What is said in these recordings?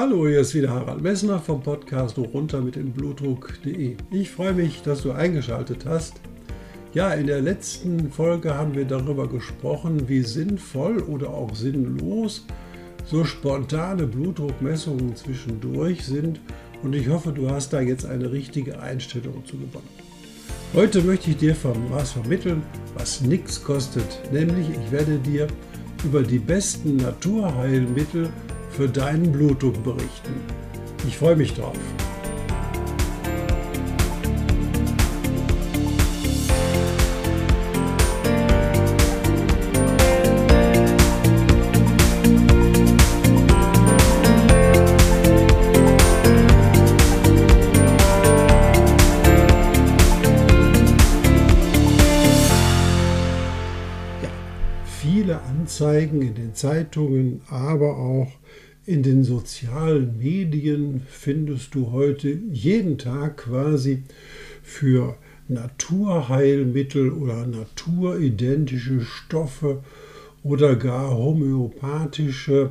Hallo, hier ist wieder Harald Messner vom Podcast runter mit dem Blutdruck.de. Ich freue mich, dass du eingeschaltet hast. Ja, in der letzten Folge haben wir darüber gesprochen, wie sinnvoll oder auch sinnlos so spontane Blutdruckmessungen zwischendurch sind und ich hoffe, du hast da jetzt eine richtige Einstellung zu gewonnen. Heute möchte ich dir was vermitteln, was nichts kostet, nämlich ich werde dir über die besten Naturheilmittel für deinen Blutdruck berichten. Ich freue mich drauf. Anzeigen in den Zeitungen, aber auch in den sozialen Medien findest du heute jeden Tag quasi für Naturheilmittel oder naturidentische Stoffe oder gar homöopathische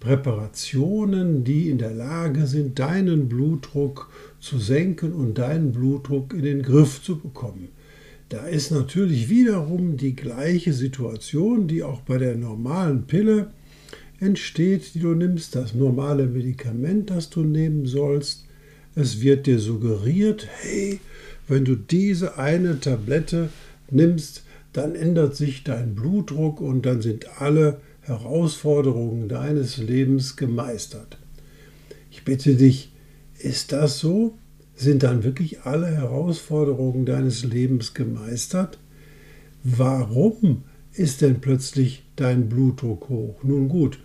Präparationen, die in der Lage sind, deinen Blutdruck zu senken und deinen Blutdruck in den Griff zu bekommen. Da ist natürlich wiederum die gleiche Situation, die auch bei der normalen Pille entsteht, die du nimmst, das normale Medikament, das du nehmen sollst. Es wird dir suggeriert, hey, wenn du diese eine Tablette nimmst, dann ändert sich dein Blutdruck und dann sind alle Herausforderungen deines Lebens gemeistert. Ich bitte dich, ist das so? Sind dann wirklich alle Herausforderungen deines Lebens gemeistert? Warum ist denn plötzlich dein Blutdruck hoch? Nun gut,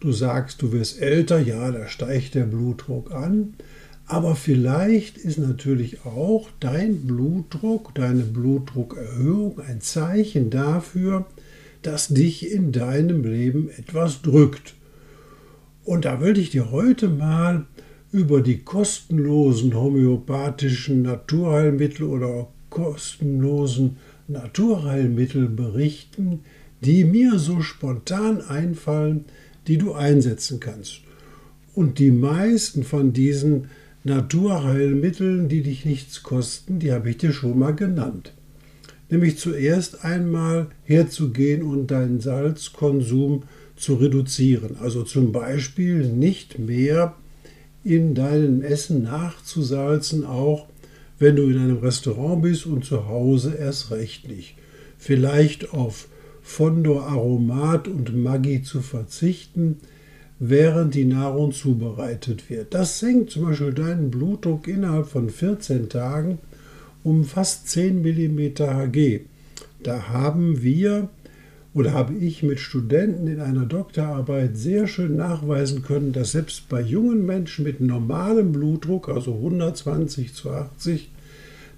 du sagst, du wirst älter, ja, da steigt der Blutdruck an, aber vielleicht ist natürlich auch dein Blutdruck, deine Blutdruckerhöhung ein Zeichen dafür, dass dich in deinem Leben etwas drückt. Und da will ich dir heute mal über die kostenlosen homöopathischen Naturheilmittel oder kostenlosen Naturheilmittel berichten, die mir so spontan einfallen, die du einsetzen kannst. Und die meisten von diesen Naturheilmitteln, die dich nichts kosten, die habe ich dir schon mal genannt. Nämlich zuerst einmal herzugehen und deinen Salzkonsum zu reduzieren. Also zum Beispiel nicht mehr in deinem Essen nachzusalzen, auch wenn du in einem Restaurant bist und zu Hause erst recht nicht. Vielleicht auf Fondo Aromat und Maggi zu verzichten, während die Nahrung zubereitet wird. Das senkt zum Beispiel deinen Blutdruck innerhalb von 14 Tagen um fast 10 mm Hg. Da haben wir oder habe ich mit Studenten in einer Doktorarbeit sehr schön nachweisen können, dass selbst bei jungen Menschen mit normalem Blutdruck, also 120 zu 80,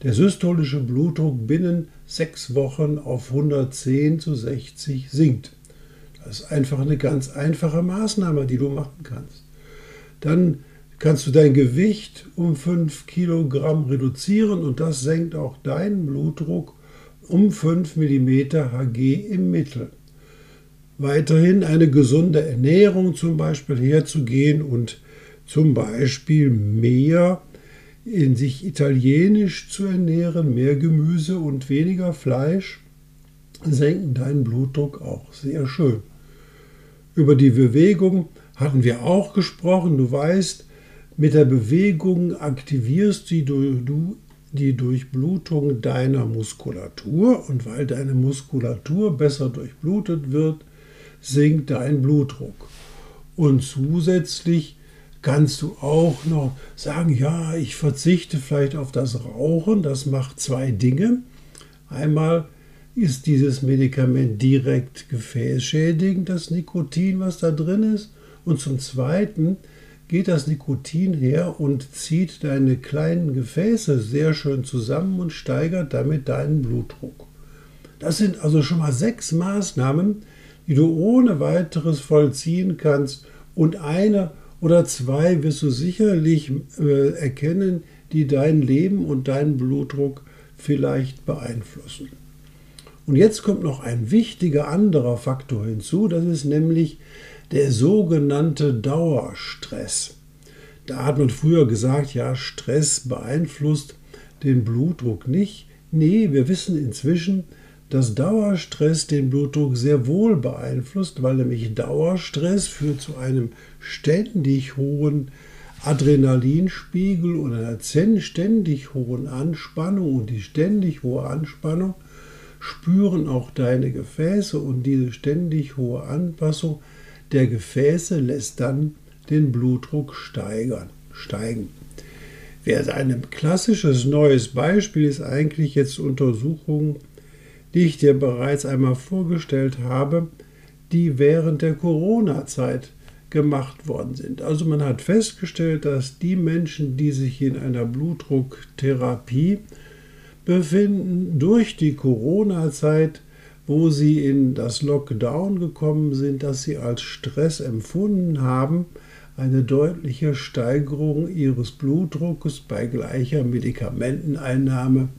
der systolische Blutdruck binnen sechs Wochen auf 110 zu 60 sinkt. Das ist einfach eine ganz einfache Maßnahme, die du machen kannst. Dann kannst du dein Gewicht um 5 Kilogramm reduzieren und das senkt auch deinen Blutdruck um 5 mm Hg im Mittel. Weiterhin eine gesunde Ernährung zum Beispiel herzugehen und zum Beispiel mehr in sich italienisch zu ernähren, mehr Gemüse und weniger Fleisch, senken deinen Blutdruck auch sehr schön. Über die Bewegung hatten wir auch gesprochen. Du weißt, mit der Bewegung aktivierst du die Durchblutung deiner Muskulatur und weil deine Muskulatur besser durchblutet wird, sinkt dein Blutdruck. Und zusätzlich kannst du auch noch sagen, ja, ich verzichte vielleicht auf das Rauchen. Das macht zwei Dinge. Einmal ist dieses Medikament direkt gefäßschädigend, das Nikotin, was da drin ist. Und zum Zweiten geht das Nikotin her und zieht deine kleinen Gefäße sehr schön zusammen und steigert damit deinen Blutdruck. Das sind also schon mal sechs Maßnahmen, die du ohne weiteres vollziehen kannst und eine oder zwei wirst du sicherlich äh, erkennen, die dein Leben und deinen Blutdruck vielleicht beeinflussen. Und jetzt kommt noch ein wichtiger anderer Faktor hinzu, das ist nämlich der sogenannte Dauerstress. Da hat man früher gesagt, ja, Stress beeinflusst den Blutdruck nicht. Nee, wir wissen inzwischen, dass Dauerstress den Blutdruck sehr wohl beeinflusst, weil nämlich Dauerstress führt zu einem ständig hohen Adrenalinspiegel und einer ständig hohen Anspannung und die ständig hohe Anspannung spüren auch deine Gefäße und diese ständig hohe Anpassung der Gefäße lässt dann den Blutdruck steigern, steigen. Ein klassisches neues Beispiel ist eigentlich jetzt Untersuchungen, die ich dir bereits einmal vorgestellt habe, die während der Corona-Zeit gemacht worden sind. Also man hat festgestellt, dass die Menschen, die sich in einer Blutdrucktherapie befinden, durch die Corona-Zeit, wo sie in das Lockdown gekommen sind, dass sie als Stress empfunden haben, eine deutliche Steigerung ihres Blutdruckes bei gleicher Medikamenteneinnahme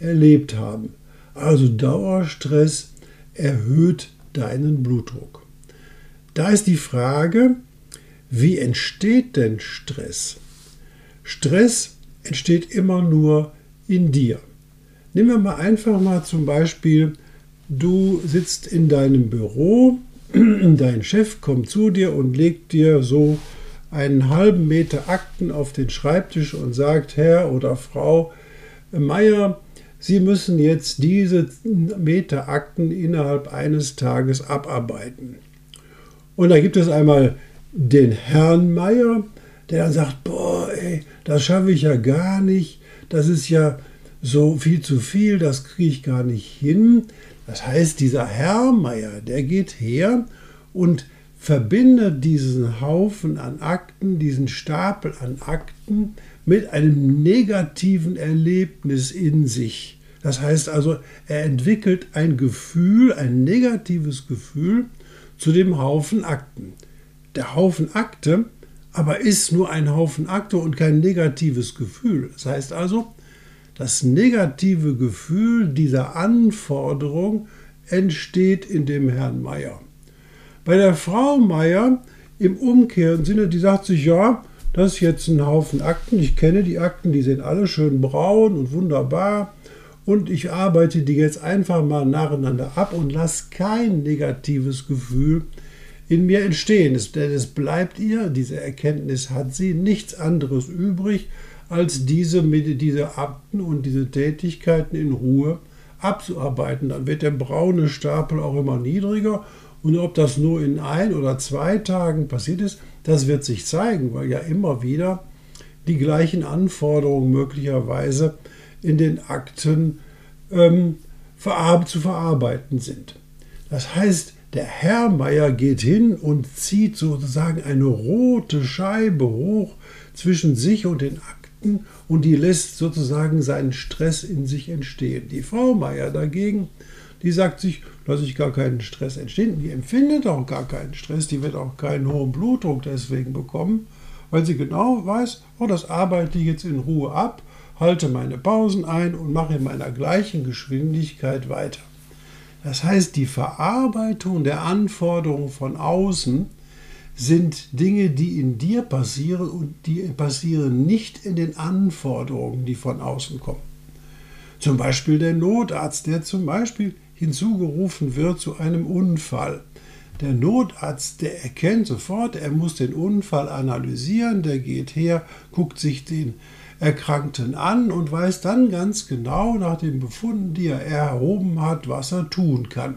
erlebt haben. Also Dauerstress erhöht deinen Blutdruck. Da ist die Frage, wie entsteht denn Stress? Stress entsteht immer nur in dir. Nehmen wir mal einfach mal zum Beispiel, du sitzt in deinem Büro, dein Chef kommt zu dir und legt dir so einen halben Meter Akten auf den Schreibtisch und sagt, Herr oder Frau Meier, Sie müssen jetzt diese Meter Akten innerhalb eines Tages abarbeiten. Und da gibt es einmal den Herrn Meier, der dann sagt, boah, ey, das schaffe ich ja gar nicht, das ist ja so viel zu viel, das kriege ich gar nicht hin. Das heißt, dieser Herr Meier, der geht her und verbindet diesen Haufen an Akten, diesen Stapel an Akten mit einem negativen Erlebnis in sich. Das heißt also, er entwickelt ein Gefühl, ein negatives Gefühl zu dem Haufen Akten. Der Haufen Akte aber ist nur ein Haufen Akte und kein negatives Gefühl. Das heißt also, das negative Gefühl dieser Anforderung entsteht in dem Herrn Meier. Bei der Frau Meier im umkehrenden Sinne, die sagt sich, ja, das ist jetzt ein Haufen Akten, ich kenne die Akten, die sind alle schön braun und wunderbar und ich arbeite die jetzt einfach mal nacheinander ab und lasse kein negatives Gefühl in mir entstehen. Denn es bleibt ihr, diese Erkenntnis hat sie, nichts anderes übrig, als diese, diese Akten und diese Tätigkeiten in Ruhe abzuarbeiten. Dann wird der braune Stapel auch immer niedriger. Und ob das nur in ein oder zwei Tagen passiert ist, das wird sich zeigen, weil ja immer wieder die gleichen Anforderungen möglicherweise in den Akten ähm, zu verarbeiten sind. Das heißt, der Herr Meier geht hin und zieht sozusagen eine rote Scheibe hoch zwischen sich und den Akten und die lässt sozusagen seinen Stress in sich entstehen. Die Frau Meier dagegen, die sagt sich, lasse ich gar keinen Stress entstehen. Die empfindet auch gar keinen Stress, die wird auch keinen hohen Blutdruck deswegen bekommen, weil sie genau weiß, oh, das arbeite ich jetzt in Ruhe ab, halte meine Pausen ein und mache in meiner gleichen Geschwindigkeit weiter. Das heißt, die Verarbeitung der Anforderungen von außen sind Dinge, die in dir passieren und die passieren nicht in den Anforderungen, die von außen kommen. Zum Beispiel der Notarzt, der zum Beispiel hinzugerufen wird zu einem Unfall. Der Notarzt, der erkennt sofort, er muss den Unfall analysieren, der geht her, guckt sich den Erkrankten an und weiß dann ganz genau nach den Befunden, die er erhoben hat, was er tun kann.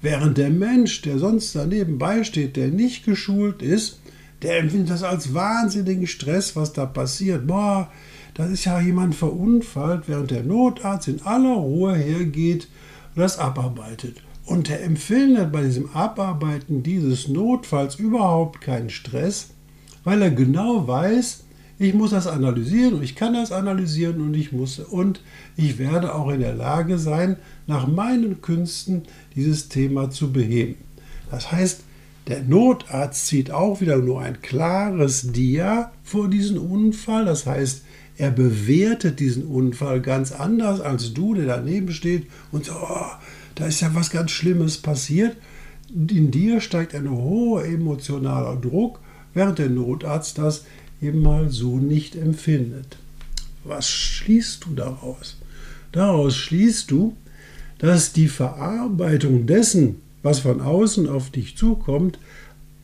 Während der Mensch, der sonst daneben beisteht, der nicht geschult ist, der empfindet das als wahnsinnigen Stress, was da passiert. Boah, da ist ja jemand verunfallt, während der Notarzt in aller Ruhe hergeht das abarbeitet. Und der empfindet bei diesem Abarbeiten dieses Notfalls überhaupt keinen Stress, weil er genau weiß, ich muss das analysieren und ich kann das analysieren und ich muss und ich werde auch in der Lage sein, nach meinen Künsten dieses Thema zu beheben. Das heißt, der Notarzt zieht auch wieder nur ein klares Dia vor diesen Unfall. Das heißt, er bewertet diesen Unfall ganz anders als du, der daneben steht und so, oh, da ist ja was ganz Schlimmes passiert. In dir steigt ein hoher emotionaler Druck, während der Notarzt das eben mal so nicht empfindet. Was schließt du daraus? Daraus schließt du, dass die Verarbeitung dessen, was von außen auf dich zukommt,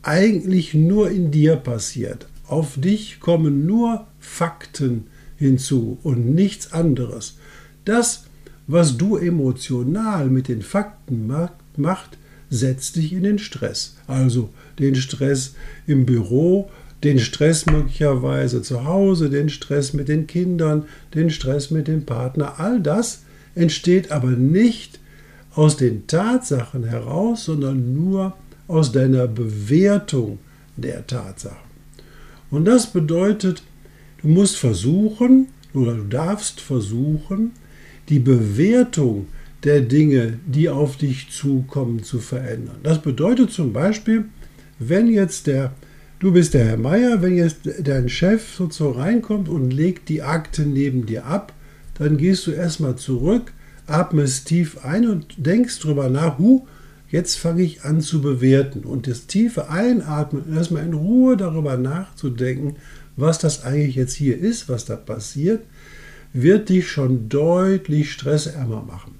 eigentlich nur in dir passiert. Auf dich kommen nur Fakten hinzu und nichts anderes. Das, was du emotional mit den Fakten macht, setzt dich in den Stress. Also den Stress im Büro, den Stress möglicherweise zu Hause, den Stress mit den Kindern, den Stress mit dem Partner. All das entsteht aber nicht aus den Tatsachen heraus, sondern nur aus deiner Bewertung der Tatsachen. Und das bedeutet, du musst versuchen oder du darfst versuchen, die Bewertung der Dinge, die auf dich zukommen, zu verändern. Das bedeutet zum Beispiel, wenn jetzt der Du bist der Herr Meier, wenn jetzt dein Chef so, reinkommt und legt die Akte neben dir ab, dann gehst du erstmal zurück, atmest tief ein und denkst drüber nach, hu, jetzt fange ich an zu bewerten. Und das tiefe Einatmen erstmal in Ruhe darüber nachzudenken, was das eigentlich jetzt hier ist, was da passiert, wird dich schon deutlich stressärmer machen.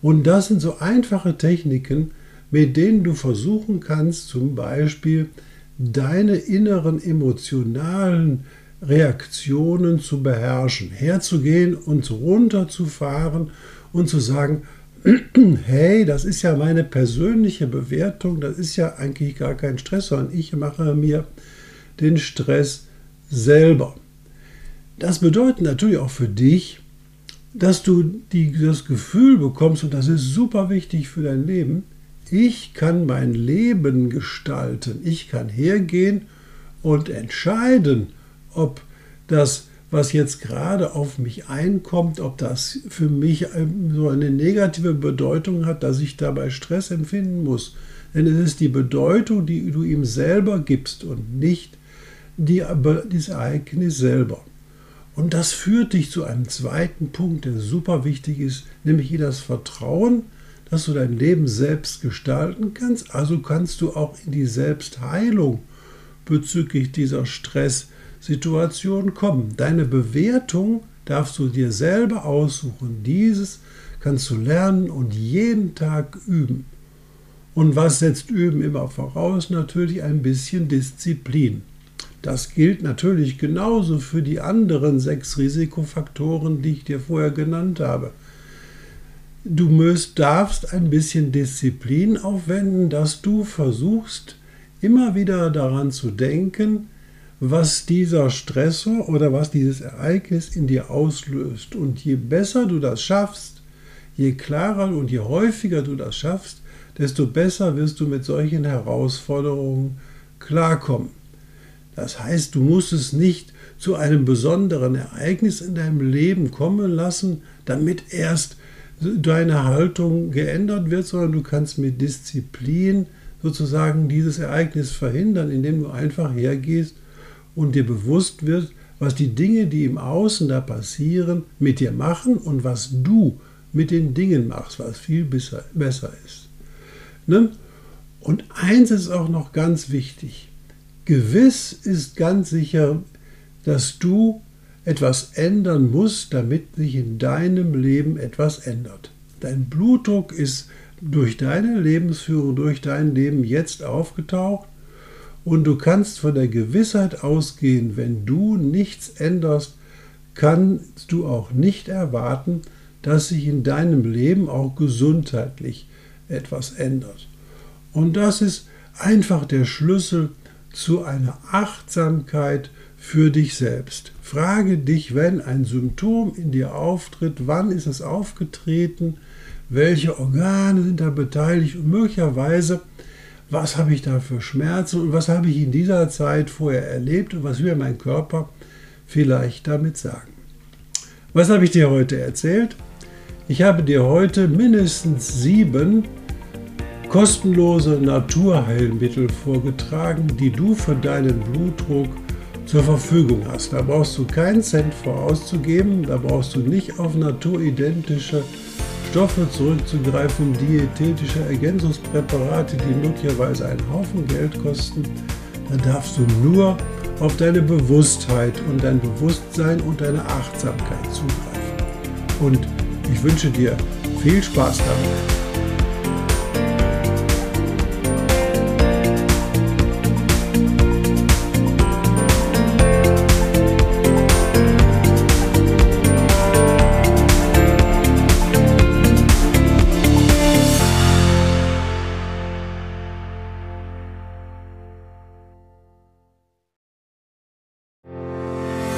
Und das sind so einfache Techniken, mit denen du versuchen kannst, zum Beispiel deine inneren emotionalen Reaktionen zu beherrschen, herzugehen und runterzufahren und zu sagen, hey, das ist ja meine persönliche Bewertung, das ist ja eigentlich gar kein Stress, sondern ich mache mir den Stress selber. Das bedeutet natürlich auch für dich, dass du die, das Gefühl bekommst, und das ist super wichtig für dein Leben, ich kann mein Leben gestalten. Ich kann hergehen und entscheiden, ob das, was jetzt gerade auf mich einkommt, ob das für mich so eine negative Bedeutung hat, dass ich dabei Stress empfinden muss. Denn es ist die Bedeutung, die du ihm selber gibst und nicht die, dieses Ereignis selber. Und das führt dich zu einem zweiten Punkt, der super wichtig ist, nämlich das Vertrauen, dass du dein Leben selbst gestalten kannst. Also kannst du auch in die Selbstheilung bezüglich dieser Stresssituation kommen. Deine Bewertung darfst du dir selber aussuchen. Dieses kannst du lernen und jeden Tag üben. Und was setzt Üben immer voraus? Natürlich ein bisschen Disziplin. Das gilt natürlich genauso für die anderen sechs Risikofaktoren, die ich dir vorher genannt habe. Du müsst, darfst ein bisschen Disziplin aufwenden, dass du versuchst, immer wieder daran zu denken, was dieser Stressor oder was dieses Ereignis in dir auslöst. Und je besser du das schaffst, je klarer und je häufiger du das schaffst, desto besser wirst du mit solchen Herausforderungen klarkommen. Das heißt, du musst es nicht zu einem besonderen Ereignis in deinem Leben kommen lassen, damit erst deine Haltung geändert wird, sondern du kannst mit Disziplin sozusagen dieses Ereignis verhindern, indem du einfach hergehst und dir bewusst wird, was die Dinge, die im Außen da passieren, mit dir machen und was du mit den Dingen machst, was viel besser, besser ist. Ne? Und eins ist auch noch ganz wichtig. Gewiss ist ganz sicher, dass du etwas ändern muss, damit sich in deinem Leben etwas ändert. Dein Blutdruck ist durch deine Lebensführung, durch dein Leben jetzt aufgetaucht und du kannst von der Gewissheit ausgehen, wenn du nichts änderst, kannst du auch nicht erwarten, dass sich in deinem Leben auch gesundheitlich etwas ändert. Und das ist einfach der Schlüssel zu einer Achtsamkeit für dich selbst. Frage dich, wenn ein Symptom in dir auftritt, wann ist es aufgetreten, welche Organe sind da beteiligt und möglicherweise was habe ich da für Schmerzen und was habe ich in dieser Zeit vorher erlebt und was will mein Körper vielleicht damit sagen. Was habe ich dir heute erzählt? Ich habe dir heute mindestens sieben kostenlose Naturheilmittel vorgetragen, die du für deinen Blutdruck zur Verfügung hast. Da brauchst du keinen Cent vorauszugeben, da brauchst du nicht auf naturidentische Stoffe zurückzugreifen, diätetische Ergänzungspräparate, die möglicherweise einen Haufen Geld kosten. Da darfst du nur auf deine Bewusstheit und dein Bewusstsein und deine Achtsamkeit zugreifen. Und ich wünsche dir viel Spaß damit.